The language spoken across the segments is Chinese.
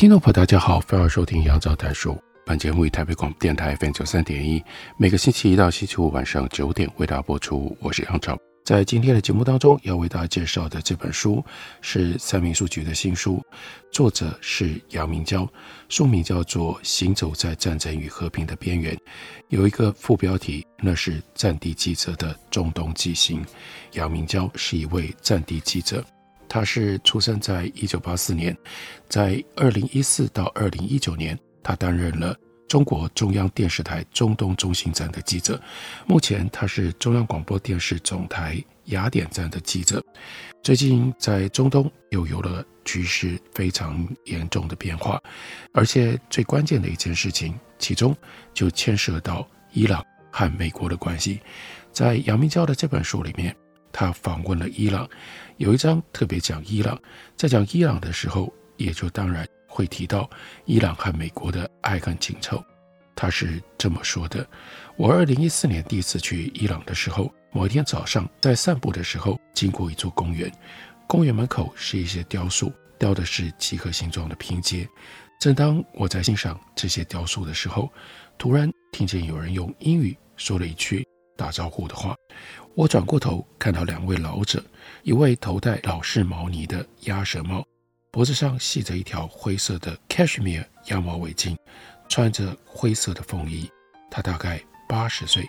听众朋友，大家好，欢迎收听杨照谈书。本节目以台北广播电台 FM 九三点一，每个星期一到星期五晚上九点为大家播出。我是杨照。在今天的节目当中，要为大家介绍的这本书是三民书局的新书，作者是杨明娇，书名叫做《行走在战争与和平的边缘》，有一个副标题，那是战地记者的中东纪行。杨明娇是一位战地记者。他是出生在一九八四年，在二零一四到二零一九年，他担任了中国中央电视台中东中心站的记者。目前，他是中央广播电视总台雅典站的记者。最近在中东又有了局势非常严重的变化，而且最关键的一件事情，其中就牵涉到伊朗和美国的关系。在杨明娇的这本书里面，他访问了伊朗。有一章特别讲伊朗，在讲伊朗的时候，也就当然会提到伊朗和美国的爱恨情仇。他是这么说的：我二零一四年第一次去伊朗的时候，某一天早上在散步的时候，经过一座公园，公园门口是一些雕塑，雕的是几何形状的拼接。正当我在欣赏这些雕塑的时候，突然听见有人用英语说了一句打招呼的话。我转过头，看到两位老者，一位头戴老式毛呢的鸭舌帽，脖子上系着一条灰色的 cashmere 羊毛围巾，穿着灰色的风衣。他大概八十岁，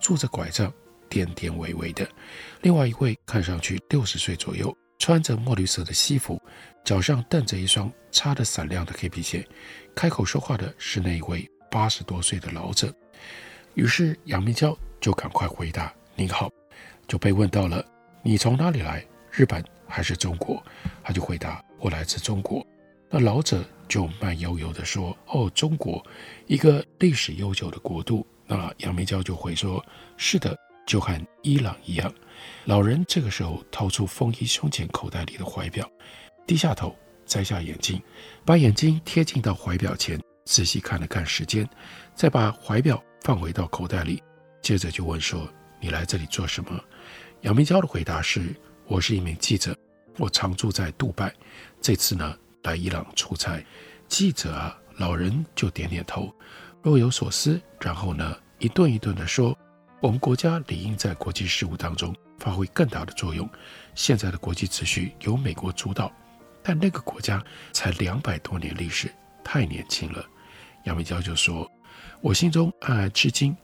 拄着拐杖，颠颠微微的。另外一位看上去六十岁左右，穿着墨绿色的西服，脚上蹬着一双擦得闪亮的黑皮鞋。开口说话的是那一位八十多岁的老者。于是杨明娇就赶快回答：“您好。”就被问到了，你从哪里来？日本还是中国？他就回答：我来自中国。那老者就慢悠悠地说：哦，中国，一个历史悠久的国度。那杨明娇就回说：是的，就和伊朗一样。老人这个时候掏出风衣胸前口袋里的怀表，低下头摘下眼镜，把眼睛贴近到怀表前，仔细看了看时间，再把怀表放回到口袋里，接着就问说：你来这里做什么？杨明娇的回答是：“我是一名记者，我常住在杜拜，这次呢来伊朗出差。记者啊，老人就点点头，若有所思，然后呢一顿一顿地说：我们国家理应在国际事务当中发挥更大的作用。现在的国际秩序由美国主导，但那个国家才两百多年历史，太年轻了。”杨明娇就说：“我心中暗暗吃惊，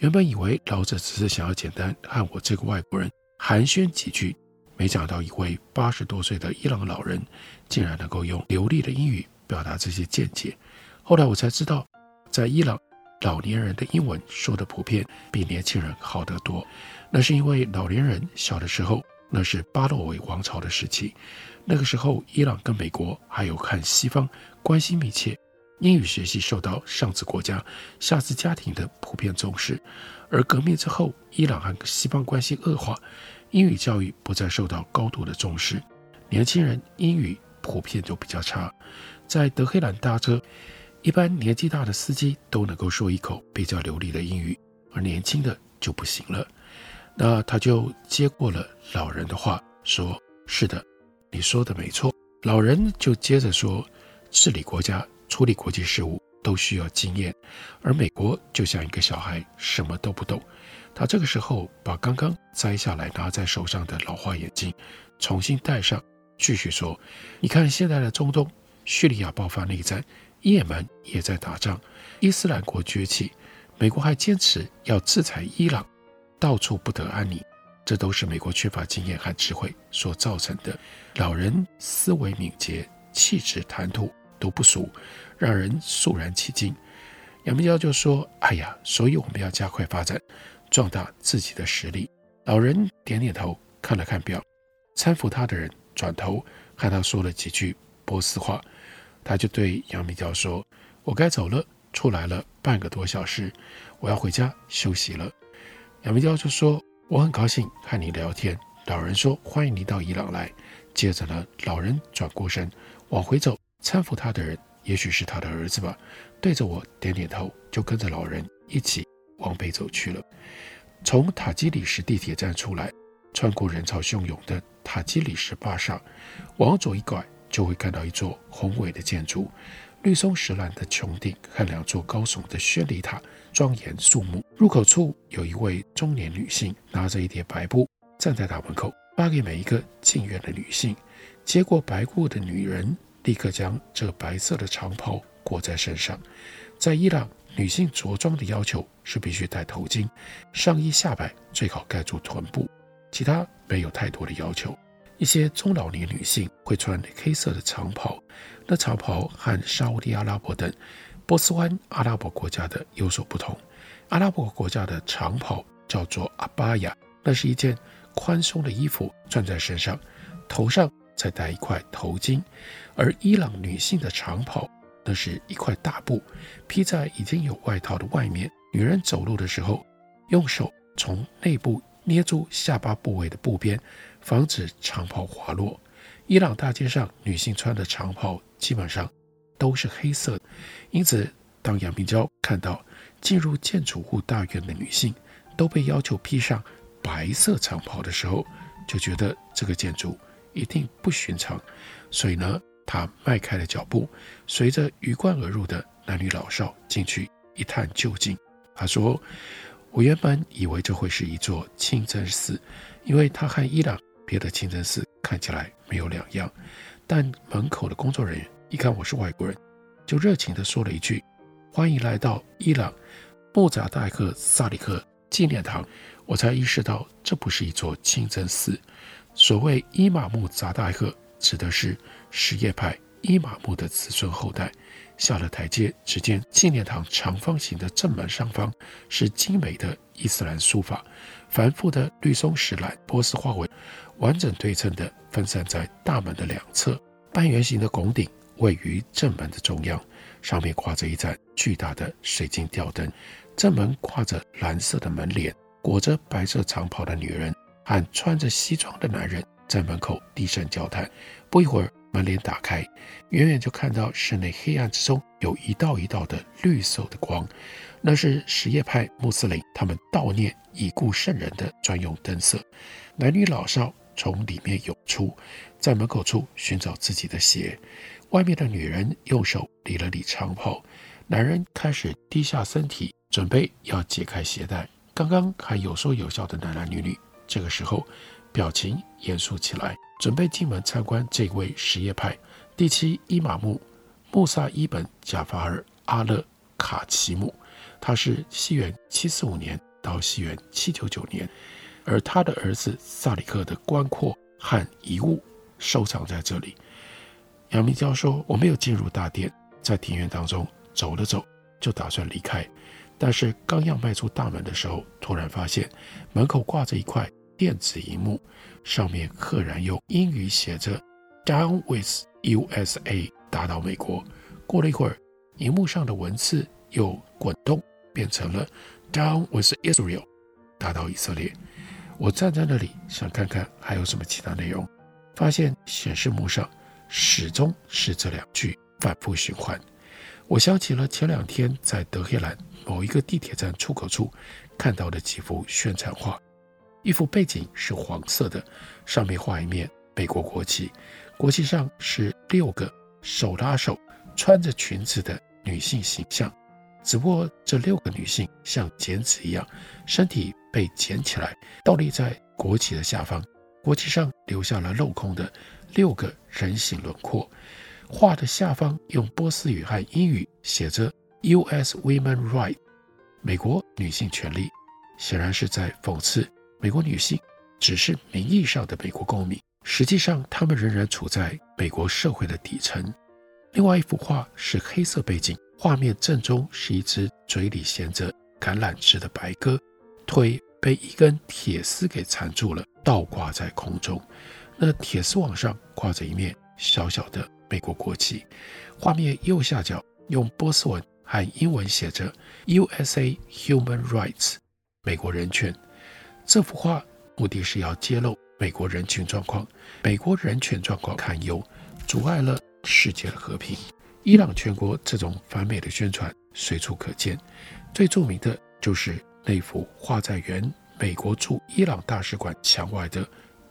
原本以为老者只是想要简单和我这个外国人。”寒暄几句，没想到一位八十多岁的伊朗老人竟然能够用流利的英语表达这些见解。后来我才知道，在伊朗，老年人的英文说得普遍比年轻人好得多。那是因为老年人小的时候，那是巴洛维王朝的时期，那个时候伊朗跟美国还有和西方关系密切，英语学习受到上至国家、下至家庭的普遍重视。而革命之后，伊朗和西方关系恶化，英语教育不再受到高度的重视，年轻人英语普遍就比较差。在德黑兰搭车，一般年纪大的司机都能够说一口比较流利的英语，而年轻的就不行了。那他就接过了老人的话，说：“是的，你说的没错。”老人就接着说：“治理国家，处理国际事务。”都需要经验，而美国就像一个小孩，什么都不懂。他这个时候把刚刚摘下来拿在手上的老花眼镜重新戴上，继续说：“你看现在的中东，叙利亚爆发内战，也门也在打仗，伊斯兰国崛起，美国还坚持要制裁伊朗，到处不得安宁。这都是美国缺乏经验和智慧所造成的。老人思维敏捷，气质谈吐都不俗。”让人肃然起敬。杨明娇就说：“哎呀，所以我们要加快发展，壮大自己的实力。”老人点点头，看了看表，搀扶他的人转头和他说了几句波斯话，他就对杨明娇说：“我该走了，出来了半个多小时，我要回家休息了。”杨明娇就说：“我很高兴和你聊天。”老人说：“欢迎你到伊朗来。”接着呢，老人转过身往回走，搀扶他的人也许是他的儿子吧，对着我点点头，就跟着老人一起往北走去了。从塔吉里什地铁站出来，穿过人潮汹涌的塔吉里什坝上，往左一拐，就会看到一座宏伟的建筑，绿松石蓝的穹顶和两座高耸的宣礼塔，庄严肃穆。入口处有一位中年女性，拿着一叠白布，站在大门口，发给每一个进院的女性。接过白布的女人，立刻将这白色的长袍裹在身上。在伊朗，女性着装的要求是必须戴头巾，上衣下摆最好盖住臀部，其他没有太多的要求。一些中老年女性会穿黑色的长袍，那长袍和沙乌地阿拉伯等波斯湾阿拉伯国家的有所不同。阿拉伯国家的长袍叫做阿巴亚，那是一件宽松的衣服，穿在身上，头上再戴一块头巾；而伊朗女性的长袍。那是一块大布披在已经有外套的外面。女人走路的时候，用手从内部捏住下巴部位的布边，防止长袍滑落。伊朗大街上女性穿的长袍基本上都是黑色的，因此当杨明娇看到进入建筑物大院的女性都被要求披上白色长袍的时候，就觉得这个建筑一定不寻常。所以呢，他迈开了脚步，随着鱼贯而入的男女老少进去一探究竟。他说：“我原本以为这会是一座清真寺，因为它和伊朗别的清真寺看起来没有两样。但门口的工作人员一看我是外国人，就热情地说了一句：‘欢迎来到伊朗穆扎代克萨里克纪念堂。’我才意识到这不是一座清真寺。所谓伊玛目扎代克，指的是。”什叶派伊玛目的子孙后代下了台阶，只见纪念堂长方形的正门上方是精美的伊斯兰书法，繁复的绿松石蓝波斯花纹完整对称地分散在大门的两侧。半圆形的拱顶位于正门的中央，上面挂着一盏巨大的水晶吊灯。正门挂着蓝色的门帘，裹着白色长袍的女人和穿着西装的男人在门口低声交谈。不一会儿。门帘打开，远远就看到室内黑暗之中有一道一道的绿色的光，那是什叶派穆斯林他们悼念已故圣人的专用灯色。男女老少从里面涌出，在门口处寻找自己的鞋。外面的女人用手理了理长袍，男人开始低下身体，准备要解开鞋带。刚刚还有说有笑的男男女女，这个时候表情严肃起来。准备进门参观这位什叶派第七伊玛目穆萨伊本贾法尔阿勒卡齐姆，他是西元七四五年到西元七九九年，而他的儿子萨里克的棺椁和遗物收藏在这里。杨明娇说：“我没有进入大殿，在庭院当中走了走，就打算离开，但是刚要迈出大门的时候，突然发现门口挂着一块。”电子荧幕上面赫然用英语写着 “Down with USA”，打倒美国。过了一会儿，荧幕上的文字又滚动，变成了 “Down with Israel”，打倒以色列。我站在那里想看看还有什么其他内容，发现显示幕上始终是这两句反复循环。我想起了前两天在德黑兰某一个地铁站出口处看到的几幅宣传画。一幅背景是黄色的，上面画一面美国国旗，国旗上是六个手拉手穿着裙子的女性形象，只不过这六个女性像剪纸一样，身体被剪起来倒立在国旗的下方，国旗上留下了镂空的六个人形轮廓，画的下方用波斯语和英语写着 “U.S. Women Right”，美国女性权利，显然是在讽刺。美国女性只是名义上的美国公民，实际上她们仍然处在美国社会的底层。另外一幅画是黑色背景，画面正中是一只嘴里衔着橄榄枝的白鸽，腿被一根铁丝给缠住了，倒挂在空中。那铁丝网上挂着一面小小的美国国旗，画面右下角用波斯文和英文写着 “USA Human Rights”，美国人权。这幅画目的是要揭露美国人权状况，美国人权状况堪忧，阻碍了世界的和平。伊朗全国这种反美的宣传随处可见，最著名的就是那幅画在原美国驻伊朗大使馆墙外的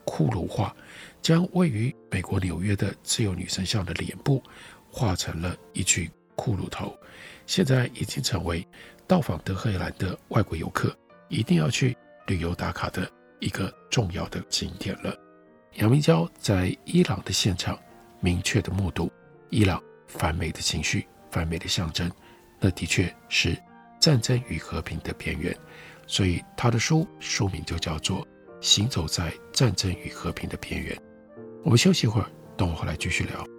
骷髅画，将位于美国纽约的自由女神像的脸部画成了一具骷髅头，现在已经成为到访德黑兰的外国游客一定要去旅游打卡的一个重要的景点了。杨明娇在伊朗的现场明确的目睹伊朗。反美的情绪，反美的象征，那的确是战争与和平的边缘。所以他的书书名就叫做《行走在战争与和平的边缘》。我们休息一会儿，等我回来继续聊。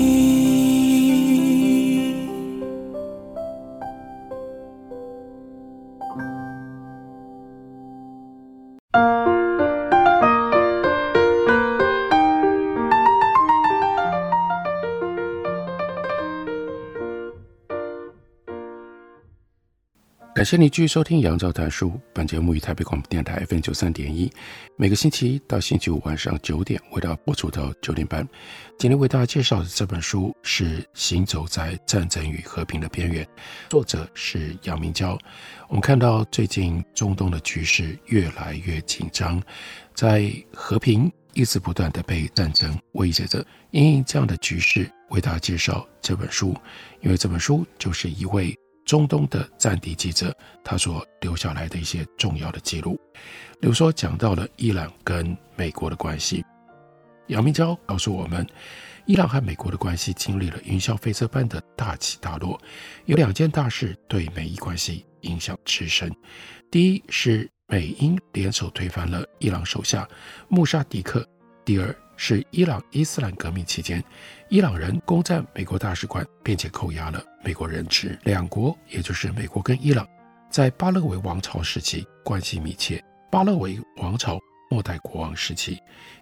感谢你继续收听《杨照谈书》。本节目于台北广播电台 FM 九三点一，每个星期一到星期五晚上九点为大家播出到九点半。今天为大家介绍的这本书是《行走在战争与和平的边缘》，作者是杨明娇。我们看到最近中东的局势越来越紧张，在和平一直不断地被战争威胁着。因这样的局势，为大家介绍这本书，因为这本书就是一位。中东的战地记者，他所留下来的一些重要的记录，比如说讲到了伊朗跟美国的关系。杨明娇告诉我们，伊朗和美国的关系经历了云霄飞车般的大起大落，有两件大事对美伊关系影响至深。第一是美英联手推翻了伊朗手下穆沙迪克；第二是伊朗伊斯兰革命期间，伊朗人攻占美国大使馆，并且扣押了美国人质。两国，也就是美国跟伊朗，在巴勒维王朝时期关系密切。巴勒维王朝末代国王时期，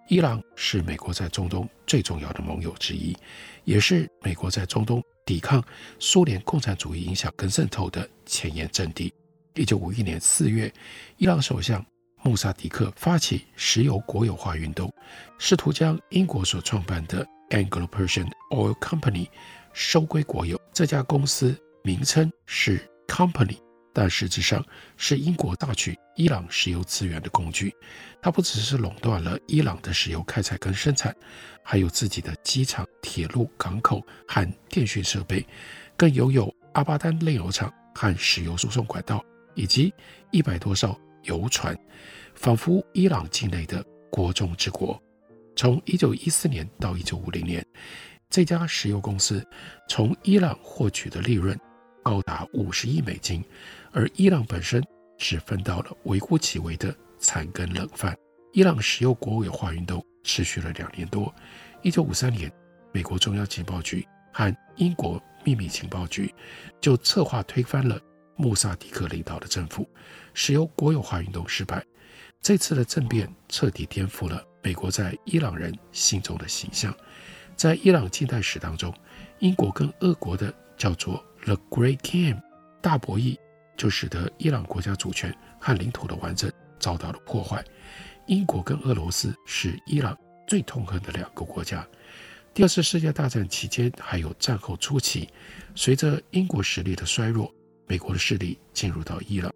伊朗是美国在中东最重要的盟友之一，也是美国在中东抵抗苏联共产主义影响跟渗透的前沿阵地。一九五一年四月，伊朗首相穆萨迪克发起石油国有化运动，试图将英国所创办的 Anglo-Persian Oil Company 收归国有，这家公司名称是 Company，但实际上是英国榨取伊朗石油资源的工具。它不只是垄断了伊朗的石油开采跟生产，还有自己的机场、铁路、港口和电讯设备，更拥有阿巴丹炼油厂和石油输送管道，以及一百多艘油船，仿佛伊朗境内的国中之国。从一九一四年到一九五零年，这家石油公司从伊朗获取的利润高达五十亿美金，而伊朗本身只分到了微乎其微的残羹冷饭。伊朗石油国有化运动持续了两年多。一九五三年，美国中央情报局和英国秘密情报局就策划推翻了穆萨迪克领导的政府，石油国有化运动失败。这次的政变彻底颠覆了美国在伊朗人心中的形象。在伊朗近代史当中，英国跟俄国的叫做 The Great Game 大博弈，就使得伊朗国家主权和领土的完整遭到了破坏。英国跟俄罗斯是伊朗最痛恨的两个国家。第二次世界大战期间，还有战后初期，随着英国实力的衰弱，美国的势力进入到伊朗，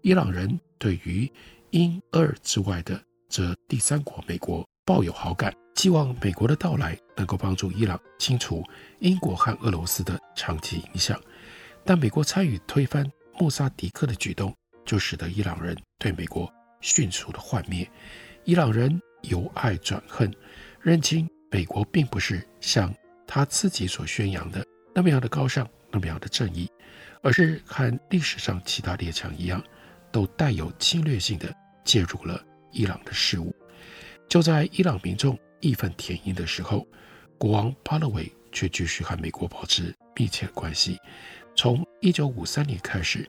伊朗人对于英俄之外的这第三国美国抱有好感。希望美国的到来能够帮助伊朗清除英国和俄罗斯的长期影响，但美国参与推翻穆萨迪克的举动，就使得伊朗人对美国迅速的幻灭。伊朗人由爱转恨，认清美国并不是像他自己所宣扬的那么样的高尚，那么样的正义，而是和历史上其他列强一样，都带有侵略性的介入了伊朗的事务。就在伊朗民众义愤填膺的时候，国王巴勒维却继续和美国保持密切关系。从1953年开始，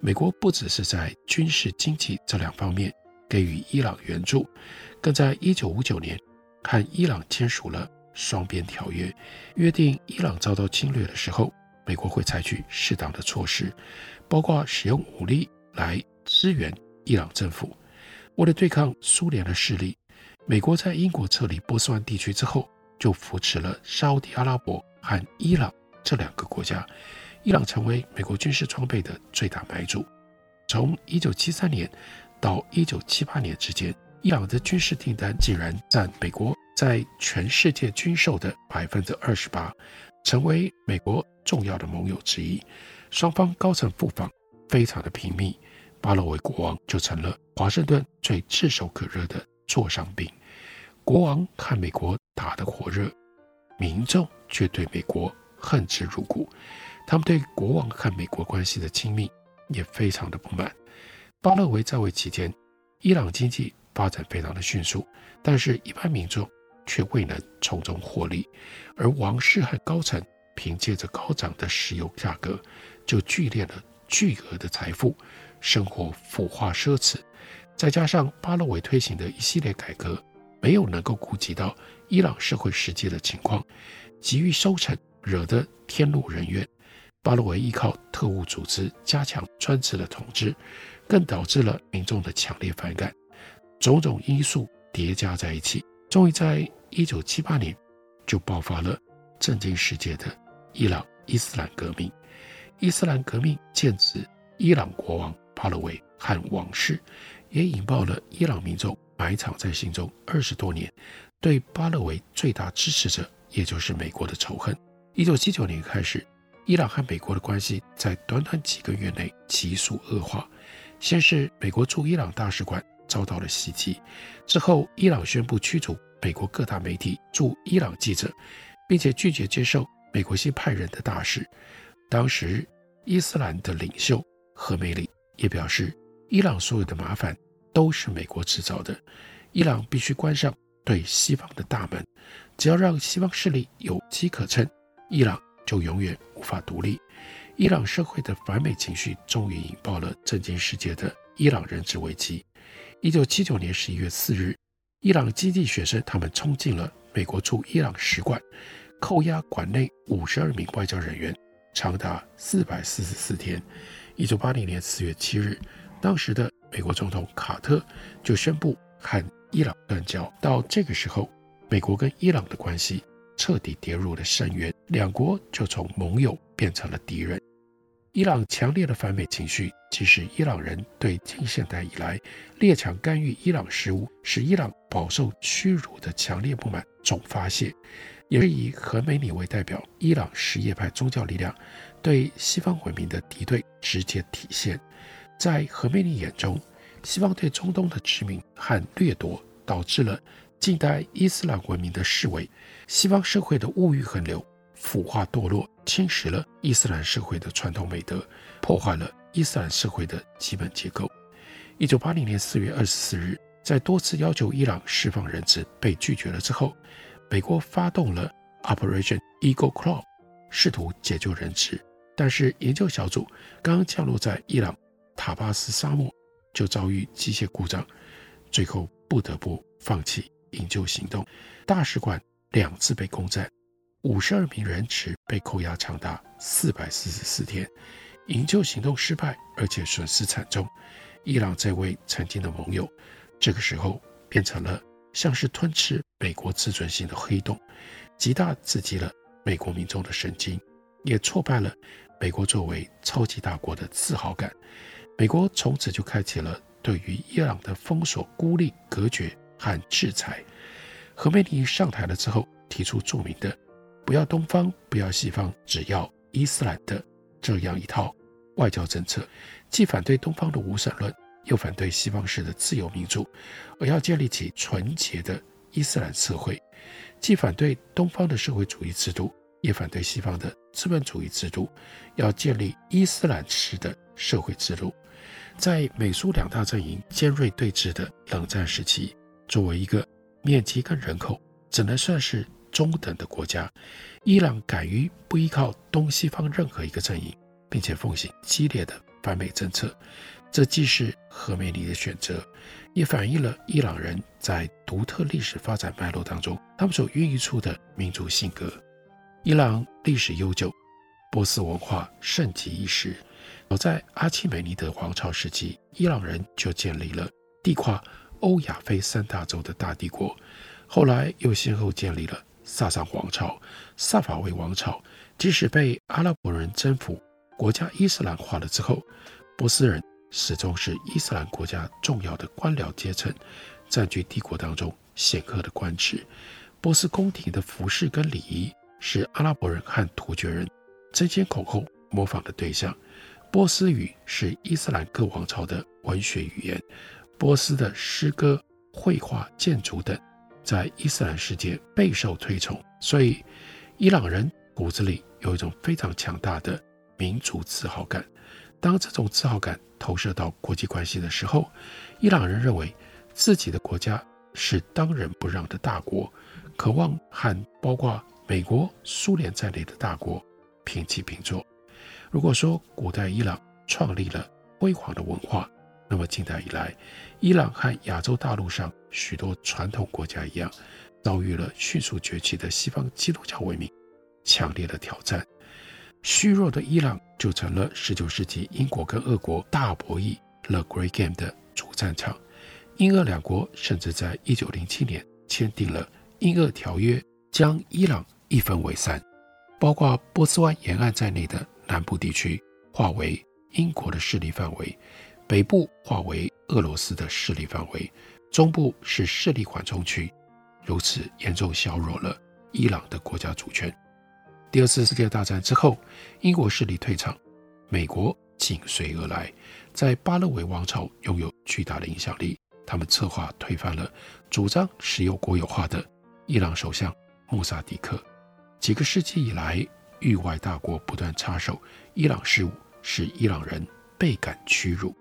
美国不只是在军事、经济这两方面给予伊朗援助，更在1959年和伊朗签署了双边条约，约定伊朗遭到侵略的时候，美国会采取适当的措施，包括使用武力来支援伊朗政府。为了对抗苏联的势力。美国在英国撤离波斯湾地区之后，就扶持了沙乌地阿拉伯和伊朗这两个国家。伊朗成为美国军事装备的最大买主。从1973年到1978年之间，伊朗的军事订单竟然占美国在全世界军售的百分之二十八，成为美国重要的盟友之一。双方高层互访，非常的频密。巴勒维国王就成了华盛顿最炙手可热的座上宾。国王看美国打得火热，民众却对美国恨之入骨。他们对国王和美国关系的亲密也非常的不满。巴勒维在位期间，伊朗经济发展非常的迅速，但是一般民众却未能从中获利。而王室和高层凭借着高涨的石油价格，就聚敛了巨额的财富，生活腐化奢侈。再加上巴勒维推行的一系列改革。没有能够顾及到伊朗社会实际的情况，急于收成，惹得天怒人怨。巴勒维依靠特务组织加强专制的统治，更导致了民众的强烈反感。种种因素叠加在一起，终于在一九七八年就爆发了震惊世界的伊朗伊斯兰革命。伊斯兰革命剑指伊朗国王巴勒维和王室，也引爆了伊朗民众。埋藏在心中二十多年，对巴勒维最大支持者，也就是美国的仇恨。一九七九年开始，伊朗和美国的关系在短短几个月内急速恶化。先是美国驻伊朗大使馆遭到了袭击，之后伊朗宣布驱逐美国各大媒体驻伊朗记者，并且拒绝接受美国新派人的大使。当时伊斯兰的领袖何梅里也表示，伊朗所有的麻烦。都是美国制造的，伊朗必须关上对西方的大门。只要让西方势力有机可乘，伊朗就永远无法独立。伊朗社会的反美情绪终于引爆了震惊世界的伊朗人质危机。一九七九年十一月四日，伊朗基地学生他们冲进了美国驻伊朗使馆，扣押馆内五十二名外交人员，长达四百四十四天。一九八零年四月七日，当时的。美国总统卡特就宣布和伊朗断交。到这个时候，美国跟伊朗的关系彻底跌入了深渊，两国就从盟友变成了敌人。伊朗强烈的反美情绪，即使伊朗人对近现代以来列强干预伊朗事务，使伊朗饱受屈辱的强烈不满总发泄，也是以何梅尼为代表伊朗什叶派宗教力量对西方文明的敌对直接体现。在何梅尼眼中，西方对中东的殖民和掠夺，导致了近代伊斯兰文明的式微。西方社会的物欲横流、腐化堕落，侵蚀了伊斯兰社会的传统美德，破坏了伊斯兰社会的基本结构。一九八零年四月二十四日，在多次要求伊朗释放人质被拒绝了之后，美国发动了 Operation Eagle Claw，试图解救人质。但是营救小组刚刚降落在伊朗塔巴斯沙漠，就遭遇机械故障，最后不得不放弃营救行动。大使馆两次被攻占，五十二名人质被扣押长达四百四十四天，营救行动失败，而且损失惨重。伊朗这位曾经的盟友，这个时候变成了像是吞吃美国自尊心的黑洞，极大刺激了美国民众的神经，也挫败了美国作为超级大国的自豪感。美国从此就开启了对于伊朗的封锁、孤立、隔绝和制裁。何梅尼上台了之后，提出著名的“不要东方，不要西方，只要伊斯兰”的这样一套外交政策，既反对东方的无神论。又反对西方式的自由民主，而要建立起纯洁的伊斯兰社会；既反对东方的社会主义制度，也反对西方的资本主义制度，要建立伊斯兰式的社会制度。在美苏两大阵营尖锐对峙的冷战时期，作为一个面积跟人口只能算是中等的国家，伊朗敢于不依靠东西方任何一个阵营，并且奉行激烈的反美政策。这既是何梅尼的选择，也反映了伊朗人在独特历史发展脉络当中，他们所孕育出的民族性格。伊朗历史悠久，波斯文化盛极一时。早在阿契美尼德王朝时期，伊朗人就建立了地跨欧亚非三大洲的大帝国。后来又先后建立了萨珊王朝、萨法维王朝。即使被阿拉伯人征服，国家伊斯兰化了之后，波斯人。始终是伊斯兰国家重要的官僚阶层，占据帝国当中显赫的官职。波斯宫廷的服饰跟礼仪是阿拉伯人和突厥人争先恐后模仿的对象。波斯语是伊斯兰各王朝的文学语言。波斯的诗歌、绘画、建筑等在伊斯兰世界备受推崇，所以伊朗人骨子里有一种非常强大的民族自豪感。当这种自豪感投射到国际关系的时候，伊朗人认为自己的国家是当仁不让的大国，渴望和包括美国、苏联在内的大国平起平坐。如果说古代伊朗创立了辉煌的文化，那么近代以来，伊朗和亚洲大陆上许多传统国家一样，遭遇了迅速崛起的西方基督教文明强烈的挑战。虚弱的伊朗就成了19世纪英国跟俄国大博弈 The Great Game 的主战场。英俄两国甚至在1907年签订了英俄条约，将伊朗一分为三，包括波斯湾沿岸在内的南部地区划为英国的势力范围，北部划为俄罗斯的势力范围，中部是势力缓冲区，如此严重削弱了伊朗的国家主权。第二次世界大战之后，英国势力退场，美国紧随而来，在巴勒维王朝拥有巨大的影响力。他们策划推翻了主张石油国有化的伊朗首相穆萨迪克。几个世纪以来，域外大国不断插手伊朗事务，使伊朗人倍感屈辱。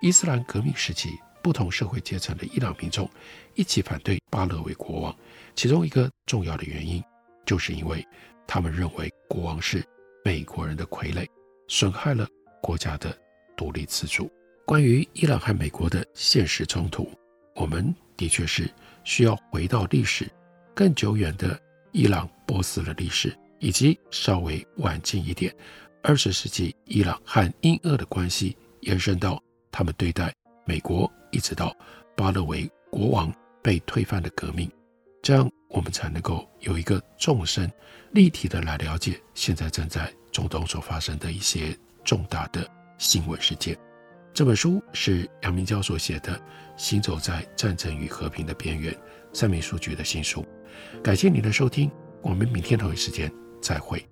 伊斯兰革命时期，不同社会阶层的伊朗民众一起反对巴勒维国王，其中一个重要的原因，就是因为。他们认为国王是美国人的傀儡，损害了国家的独立自主。关于伊朗和美国的现实冲突，我们的确是需要回到历史更久远的伊朗波斯的历史，以及稍微晚近一点二十世纪伊朗和英俄的关系，延伸到他们对待美国，一直到巴勒维国王被推翻的革命，这样我们才能够有一个纵深。立体的来了解现在正在中东所发生的一些重大的新闻事件。这本书是杨明教所写的《行走在战争与和平的边缘》，三民书局的新书。感谢您的收听，我们明天同一时间再会。